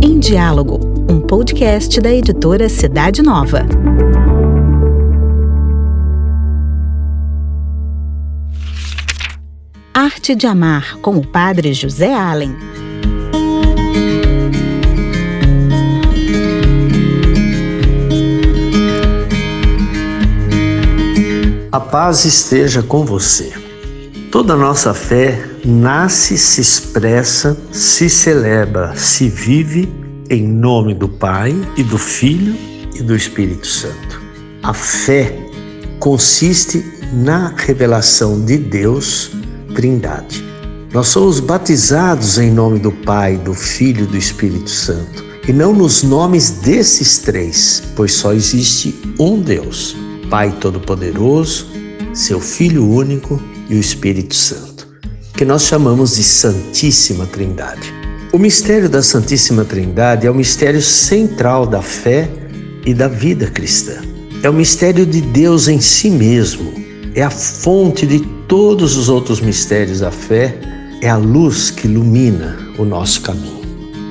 Em Diálogo, um podcast da editora Cidade Nova. Arte de Amar, com o padre José Allen. A paz esteja com você. Toda nossa fé nasce, se expressa, se celebra, se vive em nome do Pai e do Filho e do Espírito Santo. A fé consiste na revelação de Deus, Trindade. Nós somos batizados em nome do Pai, do Filho e do Espírito Santo, e não nos nomes desses três, pois só existe um Deus Pai Todo-Poderoso, seu Filho único e o Espírito Santo, que nós chamamos de Santíssima Trindade. O mistério da Santíssima Trindade é o mistério central da fé e da vida cristã. É o mistério de Deus em si mesmo, é a fonte de todos os outros mistérios da fé, é a luz que ilumina o nosso caminho.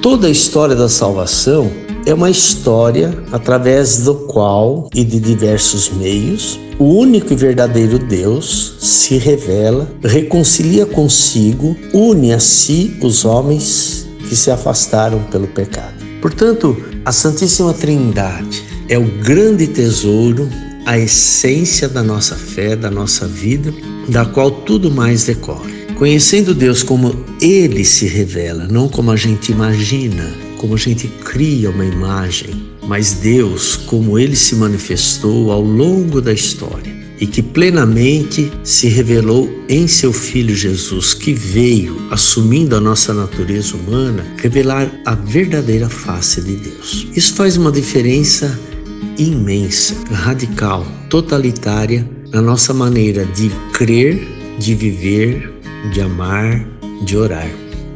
Toda a história da salvação é uma história através do qual e de diversos meios o único e verdadeiro Deus se revela, reconcilia consigo, une a si os homens que se afastaram pelo pecado. Portanto, a Santíssima Trindade é o grande tesouro, a essência da nossa fé, da nossa vida, da qual tudo mais decorre. Conhecendo Deus como Ele se revela, não como a gente imagina, como a gente cria uma imagem, mas Deus, como ele se manifestou ao longo da história e que plenamente se revelou em seu Filho Jesus, que veio, assumindo a nossa natureza humana, revelar a verdadeira face de Deus. Isso faz uma diferença imensa, radical, totalitária na nossa maneira de crer, de viver, de amar, de orar.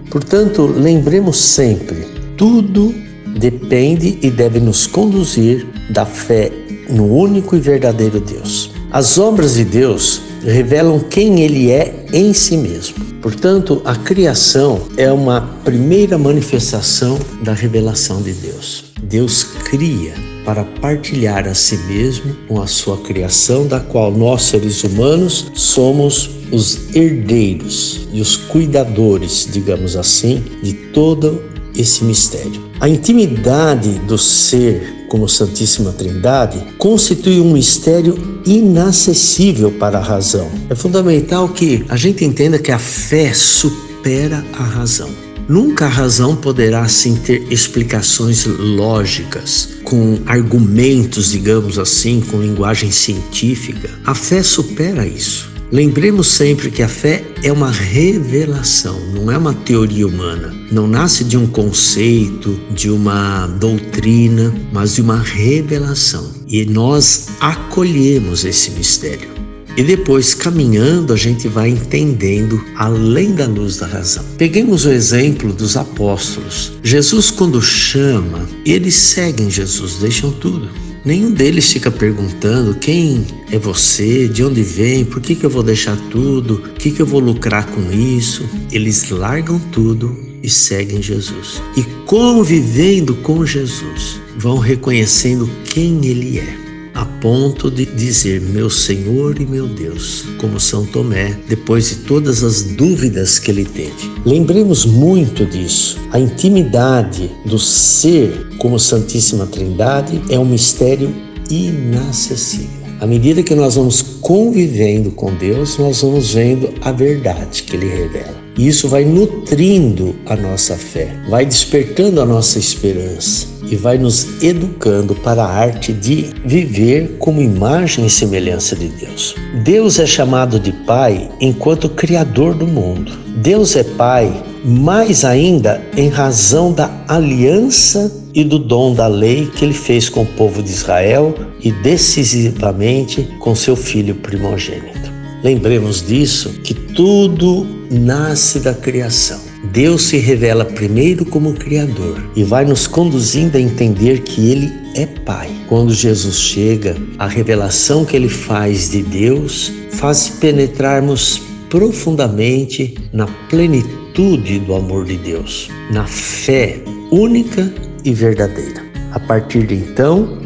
Portanto, lembremos sempre tudo depende e deve nos conduzir da fé no único e verdadeiro Deus. As obras de Deus revelam quem Ele é em si mesmo. Portanto, a criação é uma primeira manifestação da revelação de Deus. Deus cria para partilhar a si mesmo com a sua criação, da qual nós, seres humanos, somos os herdeiros e os cuidadores, digamos assim, de todo esse mistério. A intimidade do ser como Santíssima Trindade constitui um mistério inacessível para a razão. É fundamental que a gente entenda que a fé supera a razão. Nunca a razão poderá assim ter explicações lógicas, com argumentos, digamos assim, com linguagem científica. A fé supera isso. Lembremos sempre que a fé é uma revelação, não é uma teoria humana. Não nasce de um conceito, de uma doutrina, mas de uma revelação. E nós acolhemos esse mistério. E depois, caminhando, a gente vai entendendo além da luz da razão. Peguemos o exemplo dos apóstolos. Jesus, quando chama, eles seguem Jesus, deixam tudo. Nenhum deles fica perguntando quem é você, de onde vem, por que, que eu vou deixar tudo, o que, que eu vou lucrar com isso. Eles largam tudo e seguem Jesus. E convivendo com Jesus, vão reconhecendo quem Ele é a ponto de dizer meu Senhor e meu Deus, como São Tomé, depois de todas as dúvidas que ele teve. Lembremos muito disso. A intimidade do ser como Santíssima Trindade é um mistério inacessível. À medida que nós vamos convivendo com Deus, nós vamos vendo a verdade que Ele revela. E isso vai nutrindo a nossa fé, vai despertando a nossa esperança e vai nos educando para a arte de viver como imagem e semelhança de Deus. Deus é chamado de Pai enquanto Criador do mundo. Deus é Pai mais ainda em razão da aliança e do dom da lei que ele fez com o povo de Israel e decisivamente com seu filho primogênito. Lembremos disso que tudo nasce da criação. Deus se revela primeiro como Criador e vai nos conduzindo a entender que Ele é Pai. Quando Jesus chega, a revelação que Ele faz de Deus faz penetrarmos profundamente na plenitude do amor de Deus, na fé única e verdadeira. A partir de então,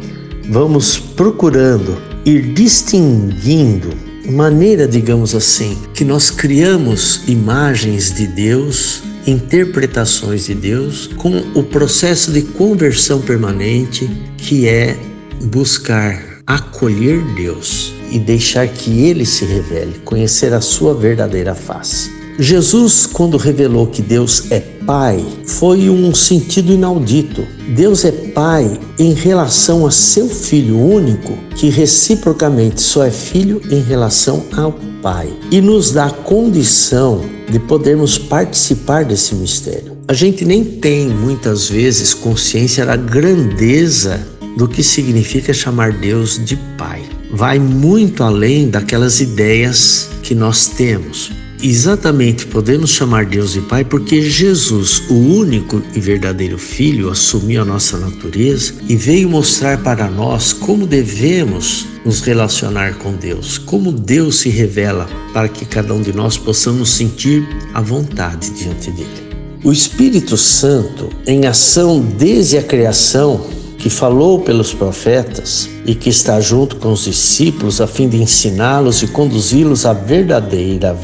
vamos procurando ir distinguindo maneira, digamos assim, que nós criamos imagens de Deus, interpretações de Deus, com o processo de conversão permanente, que é buscar acolher Deus e deixar que ele se revele, conhecer a sua verdadeira face. Jesus, quando revelou que Deus é Pai, foi um sentido inaudito. Deus é Pai em relação a seu Filho único, que reciprocamente só é Filho em relação ao Pai, e nos dá condição de podermos participar desse mistério. A gente nem tem muitas vezes consciência da grandeza do que significa chamar Deus de Pai. Vai muito além daquelas ideias que nós temos. Exatamente podemos chamar Deus de Pai porque Jesus, o único e verdadeiro Filho, assumiu a nossa natureza e veio mostrar para nós como devemos nos relacionar com Deus, como Deus se revela para que cada um de nós possamos sentir a vontade diante dele. O Espírito Santo, em ação desde a criação, que falou pelos profetas e que está junto com os discípulos a fim de ensiná-los e conduzi-los à verdadeira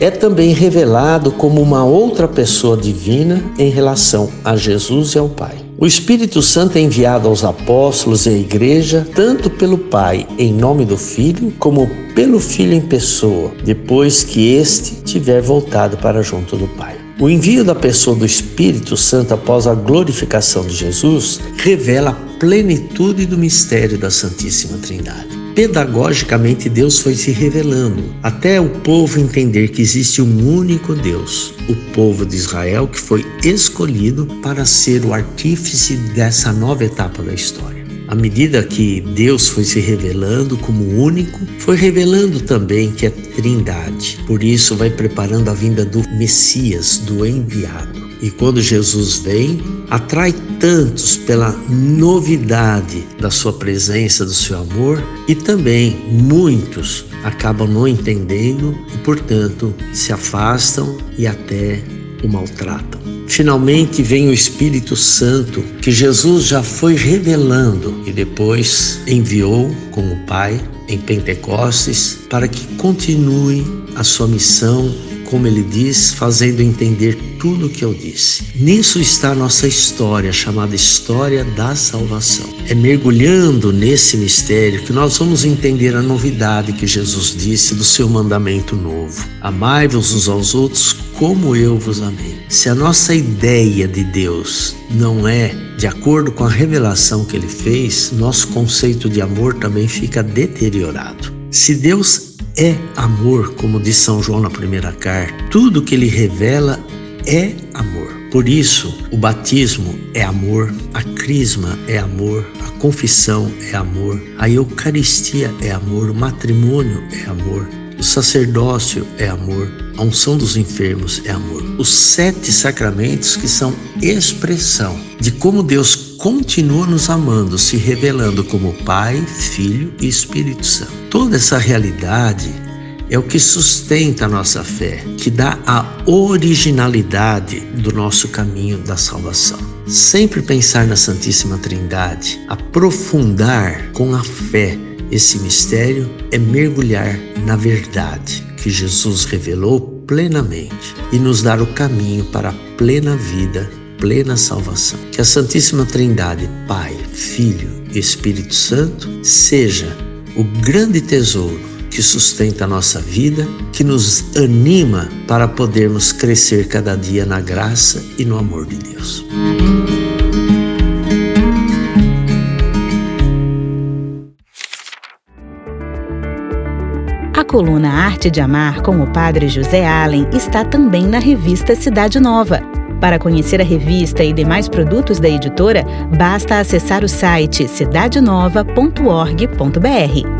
é também revelado como uma outra pessoa divina em relação a Jesus e ao Pai. O Espírito Santo é enviado aos apóstolos e à igreja, tanto pelo Pai em nome do Filho, como pelo Filho em pessoa, depois que este tiver voltado para junto do Pai. O envio da pessoa do Espírito Santo após a glorificação de Jesus revela a plenitude do mistério da Santíssima Trindade. Pedagogicamente, Deus foi se revelando até o povo entender que existe um único Deus, o povo de Israel que foi escolhido para ser o artífice dessa nova etapa da história. À medida que Deus foi se revelando como único, foi revelando também que é Trindade. Por isso, vai preparando a vinda do Messias, do enviado. E quando Jesus vem, atrai tantos pela novidade da sua presença, do seu amor, e também muitos acabam não entendendo e, portanto, se afastam e até o maltratam. Finalmente vem o Espírito Santo que Jesus já foi revelando e depois enviou com o Pai em Pentecostes para que continue a sua missão como ele diz, fazendo entender tudo o que eu disse. Nisso está nossa história, chamada História da Salvação. É mergulhando nesse mistério que nós vamos entender a novidade que Jesus disse do seu mandamento novo: Amai-vos uns aos outros como eu vos amei. Se a nossa ideia de Deus não é de acordo com a revelação que ele fez, nosso conceito de amor também fica deteriorado. Se Deus é amor, como diz São João na primeira carta. Tudo que ele revela é amor. Por isso, o batismo é amor, a crisma é amor, a confissão é amor, a Eucaristia é amor, o matrimônio é amor, o sacerdócio é amor, a unção dos enfermos é amor. Os sete sacramentos que são expressão de como Deus continua nos amando, se revelando como Pai, Filho e Espírito Santo. Toda essa realidade é o que sustenta a nossa fé, que dá a originalidade do nosso caminho da salvação. Sempre pensar na Santíssima Trindade, aprofundar com a fé esse mistério é mergulhar na verdade que Jesus revelou plenamente e nos dar o caminho para a plena vida, plena salvação. Que a Santíssima Trindade, Pai, Filho e Espírito Santo, seja o grande tesouro que sustenta a nossa vida, que nos anima para podermos crescer cada dia na graça e no amor de Deus. A coluna Arte de Amar com o Padre José Allen está também na revista Cidade Nova. Para conhecer a revista e demais produtos da editora, basta acessar o site cidadenova.org.br.